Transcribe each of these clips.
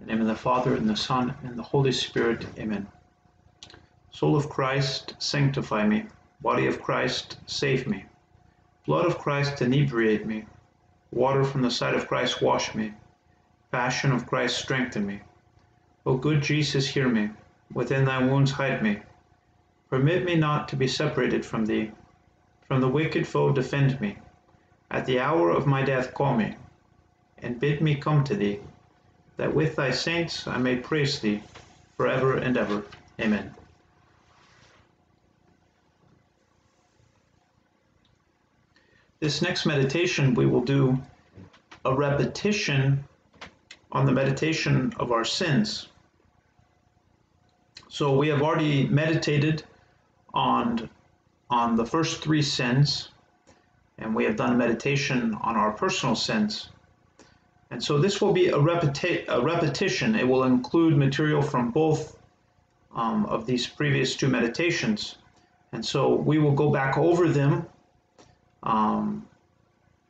In the name of the Father, and the Son, and the Holy Spirit. Amen. Soul of Christ, sanctify me. Body of Christ, save me. Blood of Christ, inebriate me. Water from the side of Christ, wash me. Passion of Christ, strengthen me. O good Jesus, hear me. Within thy wounds hide me. Permit me not to be separated from thee. From the wicked foe defend me. At the hour of my death call me, and bid me come to thee that with thy saints I may praise thee forever and ever. Amen. This next meditation, we will do a repetition on the meditation of our sins. So we have already meditated on, on the first three sins, and we have done a meditation on our personal sins. And so this will be a, repeti- a repetition. It will include material from both um, of these previous two meditations. And so we will go back over them um,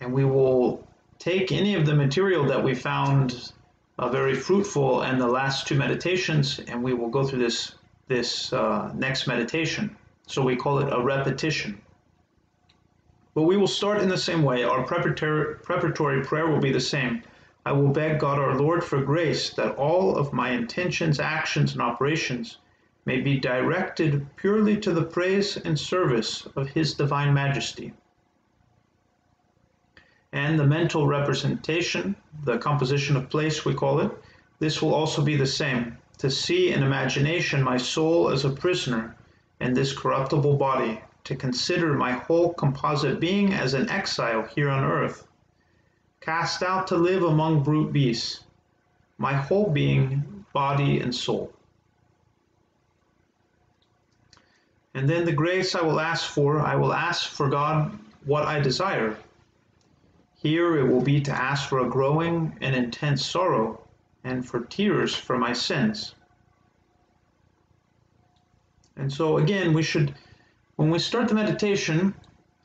and we will take any of the material that we found uh, very fruitful in the last two meditations and we will go through this, this uh, next meditation. So we call it a repetition. But we will start in the same way. Our preparatory, preparatory prayer will be the same. I will beg God our Lord for grace that all of my intentions, actions, and operations may be directed purely to the praise and service of His Divine Majesty. And the mental representation, the composition of place, we call it, this will also be the same to see in imagination my soul as a prisoner in this corruptible body, to consider my whole composite being as an exile here on earth cast out to live among brute beasts, my whole being, mm. body, and soul. And then the grace I will ask for, I will ask for God what I desire. Here it will be to ask for a growing and intense sorrow and for tears for my sins. And so, again, we should, when we start the meditation,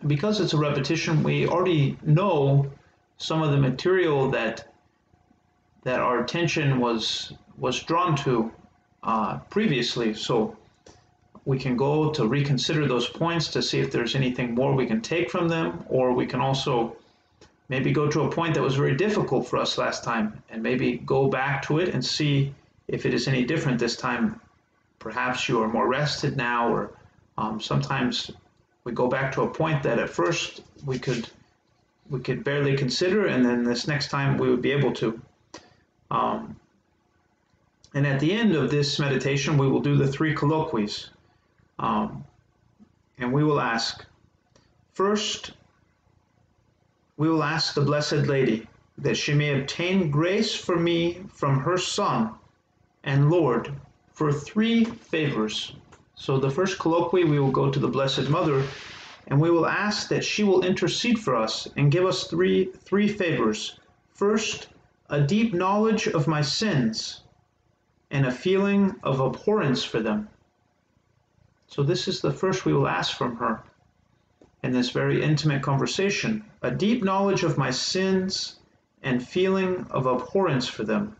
because it's a repetition, we already know some of the material that that our attention was was drawn to uh, previously. So we can go to reconsider those points to see if there's anything more we can take from them, or we can also maybe go to a point that was very difficult for us last time and maybe go back to it and see if it is any different this time. Perhaps you are more rested now, or um, sometimes we go back to a point that at first we could we could barely consider, and then this next time we would be able to. Um, and at the end of this meditation, we will do the three colloquies. Um, and we will ask first, we will ask the Blessed Lady that she may obtain grace for me from her Son and Lord for three favors. So the first colloquy, we will go to the Blessed Mother and we will ask that she will intercede for us and give us three, three favors. First, a deep knowledge of my sins and a feeling of abhorrence for them. So, this is the first we will ask from her in this very intimate conversation a deep knowledge of my sins and feeling of abhorrence for them.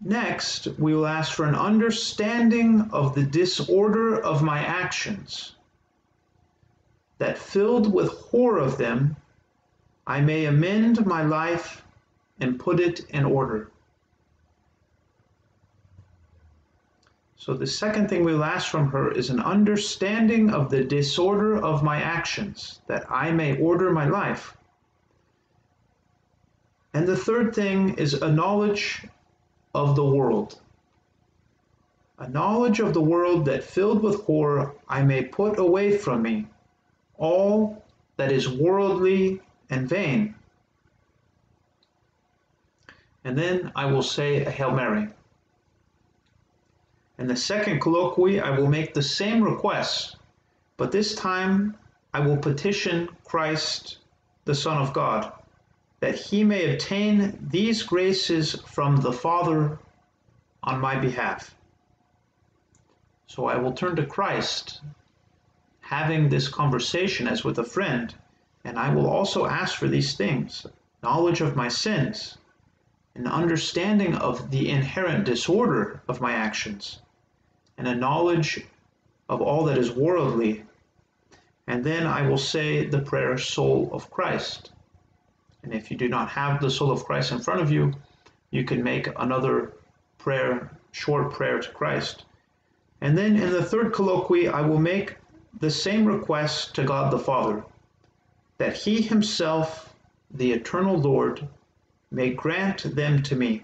Next, we will ask for an understanding of the disorder of my actions, that filled with horror of them, I may amend my life and put it in order. So, the second thing we'll ask from her is an understanding of the disorder of my actions, that I may order my life. And the third thing is a knowledge of the world. A knowledge of the world that filled with horror I may put away from me all that is worldly and vain. And then I will say a Hail Mary. In the second colloquy, I will make the same requests, but this time I will petition Christ, the Son of God that he may obtain these graces from the Father on my behalf. So I will turn to Christ, having this conversation as with a friend, and I will also ask for these things knowledge of my sins, an understanding of the inherent disorder of my actions, and a knowledge of all that is worldly. And then I will say the prayer, Soul of Christ. And if you do not have the soul of Christ in front of you, you can make another prayer, short prayer to Christ. And then in the third colloquy, I will make the same request to God the Father that He Himself, the eternal Lord, may grant them to me,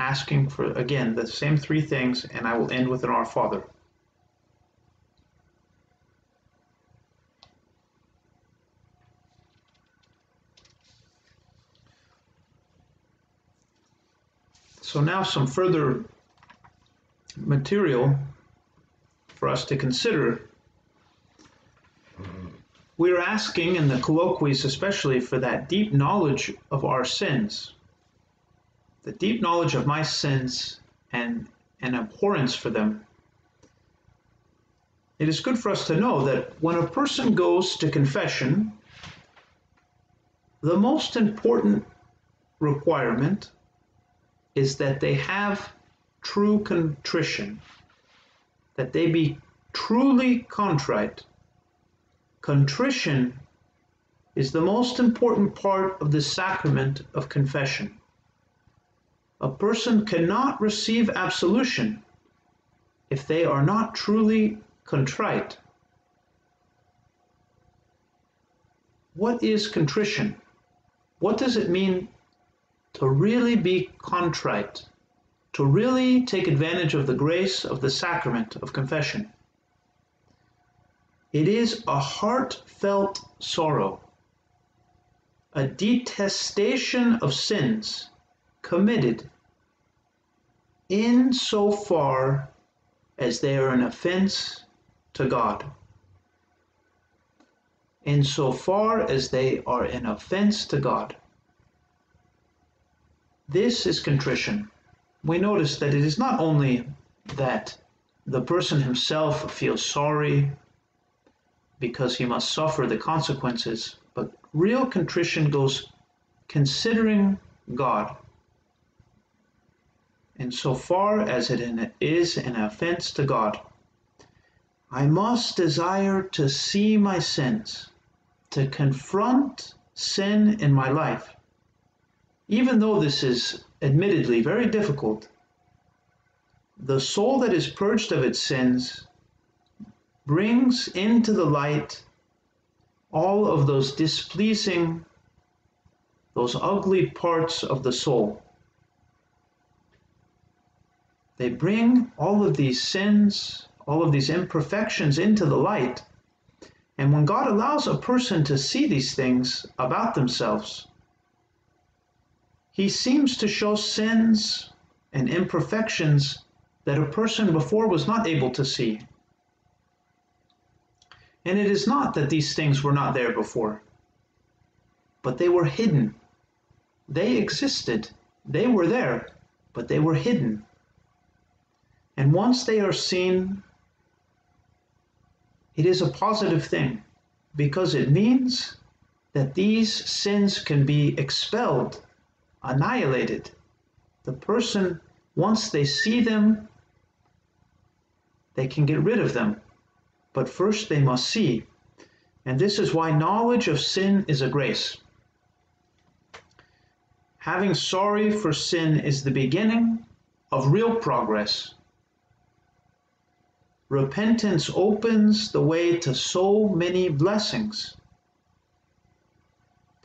asking for, again, the same three things, and I will end with an Our Father. So now some further material for us to consider. We're asking in the colloquies, especially for that deep knowledge of our sins, the deep knowledge of my sins and an abhorrence for them. It is good for us to know that when a person goes to confession, the most important requirement is that they have true contrition, that they be truly contrite. Contrition is the most important part of the sacrament of confession. A person cannot receive absolution if they are not truly contrite. What is contrition? What does it mean to really be contrite, to really take advantage of the grace of the sacrament of confession. It is a heartfelt sorrow, a detestation of sins committed in so far as they are an offense to God. In so far as they are an offense to God. This is contrition. We notice that it is not only that the person himself feels sorry because he must suffer the consequences, but real contrition goes considering God. And so far as it is an offense to God, I must desire to see my sins, to confront sin in my life, even though this is admittedly very difficult, the soul that is purged of its sins brings into the light all of those displeasing, those ugly parts of the soul. They bring all of these sins, all of these imperfections into the light. And when God allows a person to see these things about themselves, he seems to show sins and imperfections that a person before was not able to see. And it is not that these things were not there before, but they were hidden. They existed, they were there, but they were hidden. And once they are seen, it is a positive thing because it means that these sins can be expelled annihilated. The person, once they see them, they can get rid of them. But first they must see. And this is why knowledge of sin is a grace. Having sorry for sin is the beginning of real progress. Repentance opens the way to so many blessings.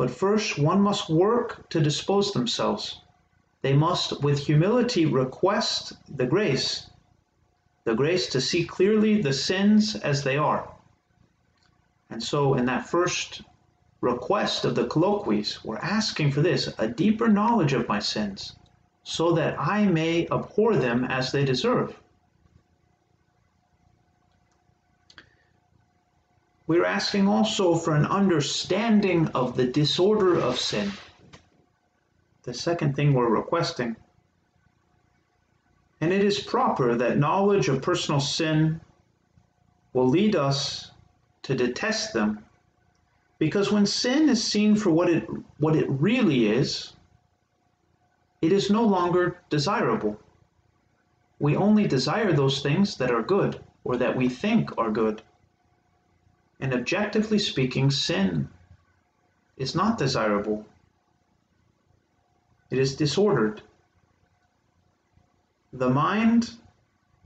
But first, one must work to dispose themselves. They must, with humility, request the grace, the grace to see clearly the sins as they are. And so, in that first request of the colloquies, we're asking for this a deeper knowledge of my sins, so that I may abhor them as they deserve. We're asking also for an understanding of the disorder of sin. The second thing we're requesting. And it is proper that knowledge of personal sin will lead us to detest them. Because when sin is seen for what it, what it really is, it is no longer desirable. We only desire those things that are good or that we think are good. And objectively speaking, sin is not desirable. It is disordered. The mind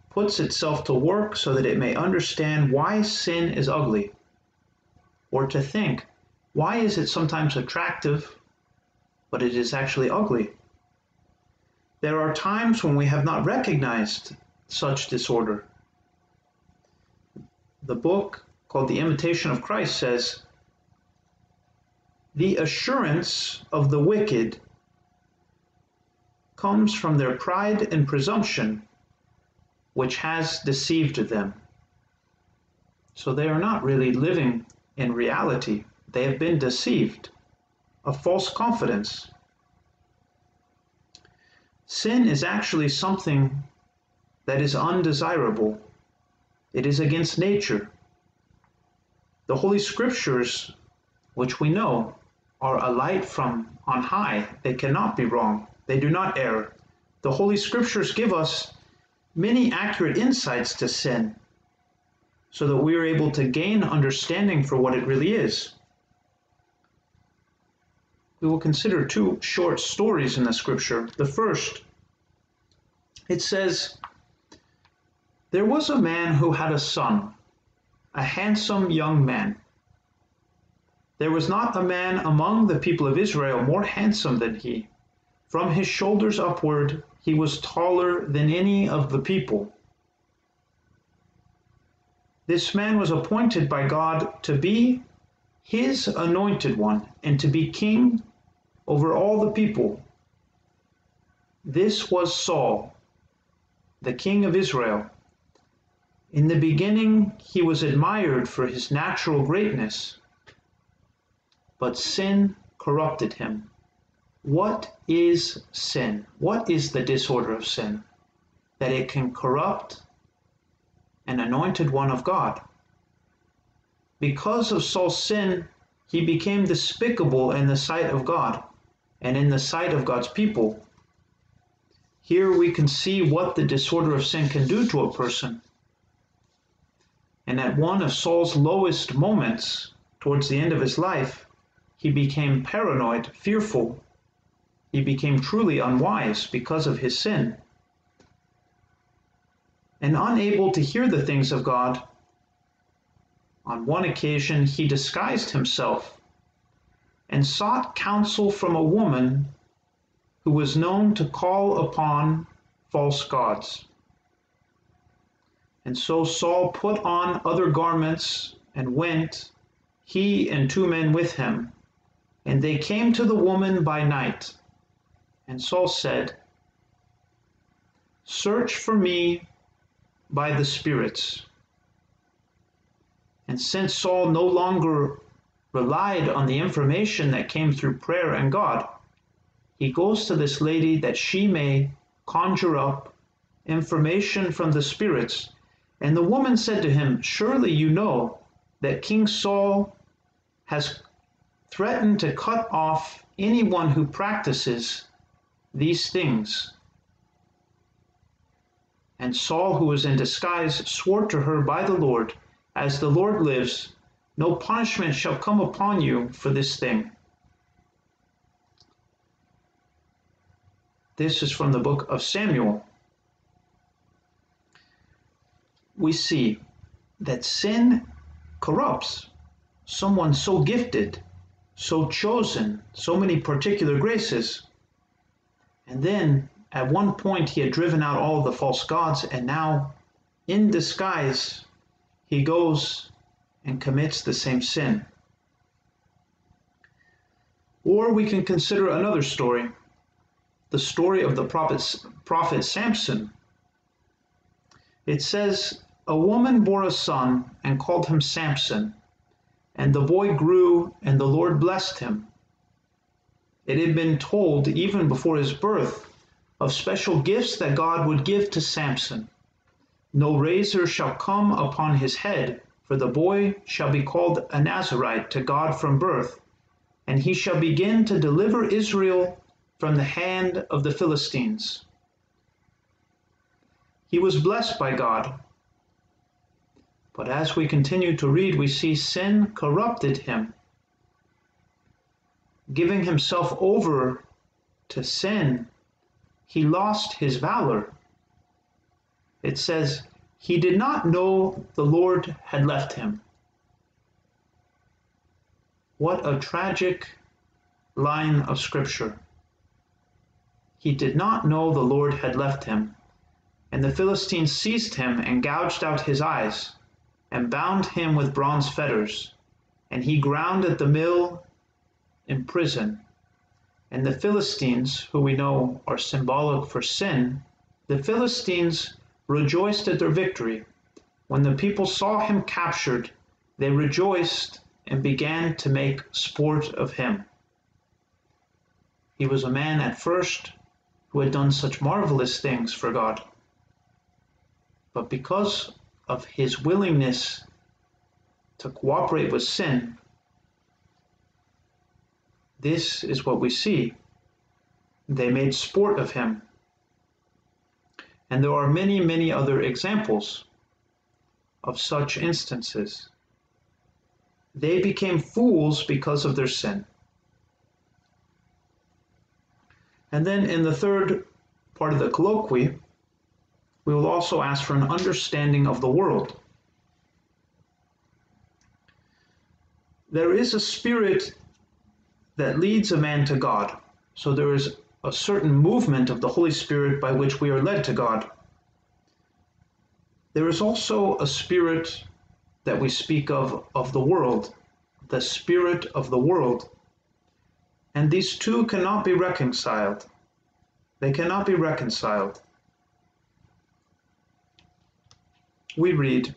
puts itself to work so that it may understand why sin is ugly, or to think, why is it sometimes attractive, but it is actually ugly? There are times when we have not recognized such disorder. The book called The Imitation of Christ says, The assurance of the wicked comes from their pride and presumption which has deceived them. So they are not really living in reality. They have been deceived. A false confidence. Sin is actually something that is undesirable. It is against nature. The Holy Scriptures, which we know, are a light from on high. They cannot be wrong. They do not err. The Holy Scriptures give us many accurate insights to sin so that we are able to gain understanding for what it really is. We will consider two short stories in the scripture. The first, it says, There was a man who had a son, a handsome young man. There was not a man among the people of Israel more handsome than he. From his shoulders upward, he was taller than any of the people. This man was appointed by God to be his anointed one and to be king over all the people. This was Saul, the king of Israel. In the beginning, he was admired for his natural greatness, but sin corrupted him. What is sin? What is the disorder of sin? That it can corrupt an anointed one of God. Because of Saul's sin, he became despicable in the sight of God and in the sight of God's people. Here we can see what the disorder of sin can do to a person. And at one of Saul's lowest moments, towards the end of his life, he became paranoid, fearful, he became truly unwise because of his sin. And unable to hear the things of God, on one occasion he disguised himself and sought counsel from a woman who was known to call upon false gods. And so Saul put on other garments and went, he and two men with him. And they came to the woman by night and Saul said, Search for me by the spirits. And since Saul no longer relied on the information that came through prayer and God, he goes to this lady that she may conjure up information from the spirits. And the woman said to him, Surely you know that King Saul has threatened to cut off anyone who practices these things. And Saul, who was in disguise, swore to her by the Lord, As the Lord lives, no punishment shall come upon you for this thing. This is from the book of Samuel. We see that sin corrupts someone so gifted, so chosen, so many particular graces. And then at one point he had driven out all the false gods, and now in disguise he goes and commits the same sin. Or we can consider another story the story of the prophet, prophet Samson. It says, A woman bore a son and called him Samson, and the boy grew, and the Lord blessed him. It had been told even before his birth of special gifts that God would give to Samson. No razor shall come upon his head, for the boy shall be called a Nazarite to God from birth, and he shall begin to deliver Israel from the hand of the Philistines. He was blessed by God. But as we continue to read, we see sin corrupted him, giving himself over to sin. He lost his valor. It says, He did not know the Lord had left him. What a tragic line of scripture. He did not know the Lord had left him. And the Philistines seized him and gouged out his eyes, and bound him with bronze fetters. And he ground at the mill in prison. And the Philistines, who we know are symbolic for sin, the Philistines rejoiced at their victory. When the people saw him captured, they rejoiced and began to make sport of him. He was a man at first who had done such marvelous things for God. But because of his willingness to cooperate with sin, this is what we see. They made sport of him. And there are many, many other examples of such instances. They became fools because of their sin. And then in the third part of the colloquy, we will also ask for an understanding of the world. There is a spirit that leads a man to God. So there is a certain movement of the Holy Spirit by which we are led to God. There is also a spirit that we speak of of the world, the spirit of the world. And these two cannot be reconciled. They cannot be reconciled. We read,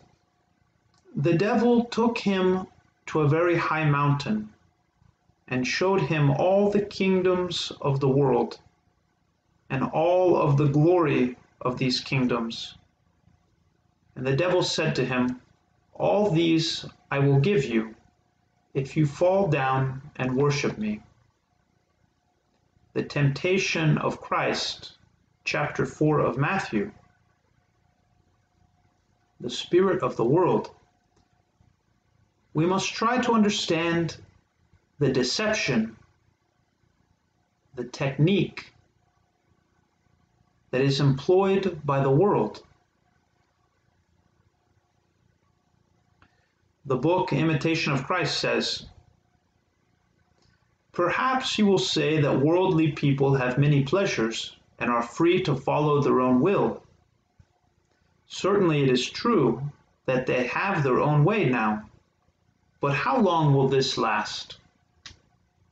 The devil took him to a very high mountain and showed him all the kingdoms of the world and all of the glory of these kingdoms. And the devil said to him, all these I will give you if you fall down and worship me. The temptation of Christ, chapter 4 of Matthew. The spirit of the world. We must try to understand the deception, the technique that is employed by the world the book Imitation of Christ says, Perhaps you will say that worldly people have many pleasures and are free to follow their own will. Certainly it is true that they have their own way now. But how long will this last?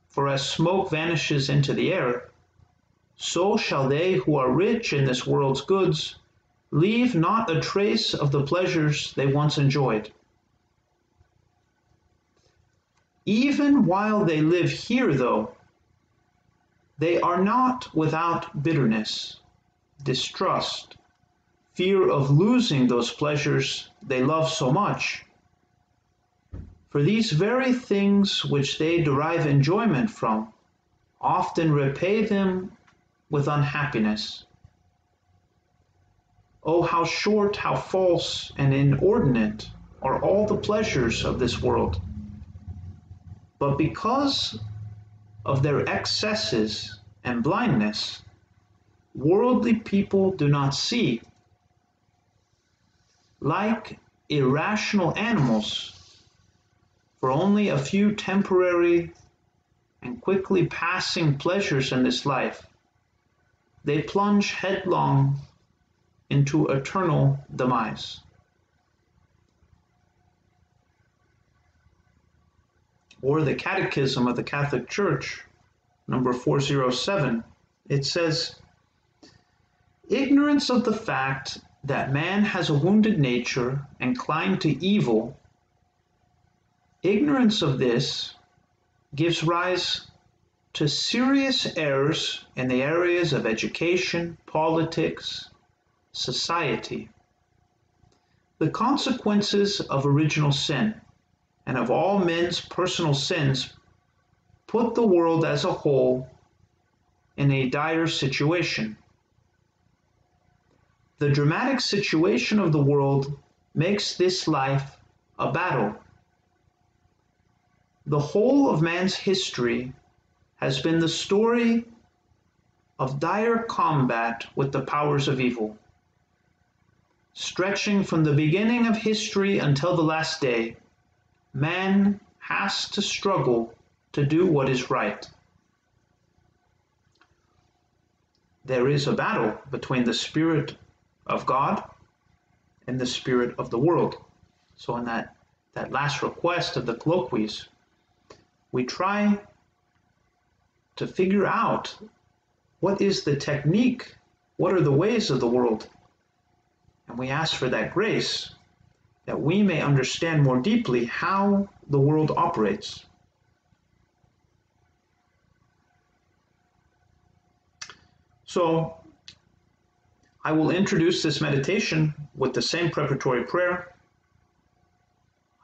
For as smoke vanishes into the air, so shall they who are rich in this world's goods leave not a trace of the pleasures they once enjoyed. Even while they live here, though, they are not without bitterness, distrust, fear of losing those pleasures they love so much. For these very things which they derive enjoyment from often repay them with unhappiness. Oh, how short, how false, and inordinate are all the pleasures of this world! But because of their excesses and blindness, worldly people do not see. Like irrational animals, for only a few temporary and quickly passing pleasures in this life, they plunge headlong into eternal demise. or the Catechism of the Catholic Church, number 407, it says, Ignorance of the fact that man has a wounded nature inclined to evil, ignorance of this gives rise to serious errors in the areas of education, politics, society. The consequences of original sin and of all men's personal sins put the world as a whole in a dire situation. The dramatic situation of the world makes this life a battle. The whole of man's history has been the story of dire combat with the powers of evil. Stretching from the beginning of history until the last day, man has to struggle to do what is right. There is a battle between the Spirit of God and the Spirit of the world. So, in that, that last request of the colloquies, we try to figure out what is the technique, what are the ways of the world and we ask for that grace that we may understand more deeply how the world operates. So, I will introduce this meditation with the same preparatory prayer.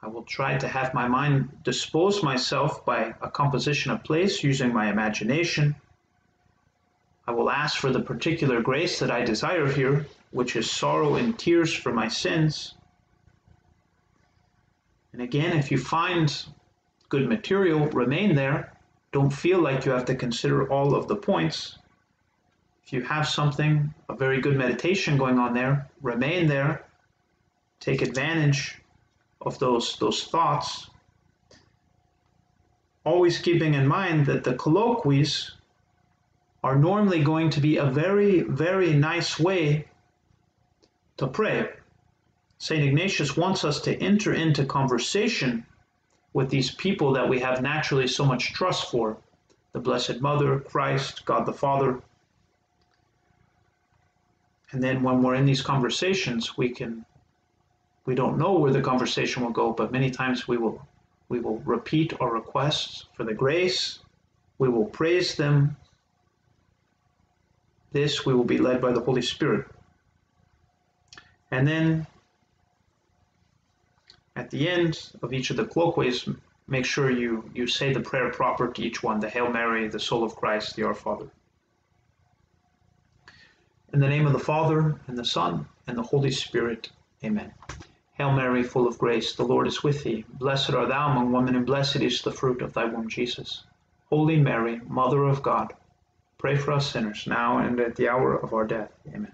I will try to have my mind dispose myself by a composition of place using my imagination. I will ask for the particular grace that I desire here which is sorrow and tears for my sins. And again, if you find good material, remain there. Don't feel like you have to consider all of the points. If you have something, a very good meditation going on there, remain there. Take advantage of those, those thoughts. Always keeping in mind that the colloquies are normally going to be a very, very nice way to pray. St. Ignatius wants us to enter into conversation with these people that we have naturally so much trust for the Blessed Mother, Christ, God the Father. And then when we're in these conversations, we can we don't know where the conversation will go, but many times we will we will repeat our requests for the grace, we will praise them. This we will be led by the Holy Spirit. And then at the end of each of the colloquies, make sure you, you say the prayer proper to each one the Hail Mary, the soul of Christ, the Our Father. In the name of the Father, and the Son, and the Holy Spirit, amen. Hail Mary, full of grace, the Lord is with thee. Blessed art thou among women, and blessed is the fruit of thy womb, Jesus. Holy Mary, Mother of God, pray for us sinners, now and at the hour of our death. Amen.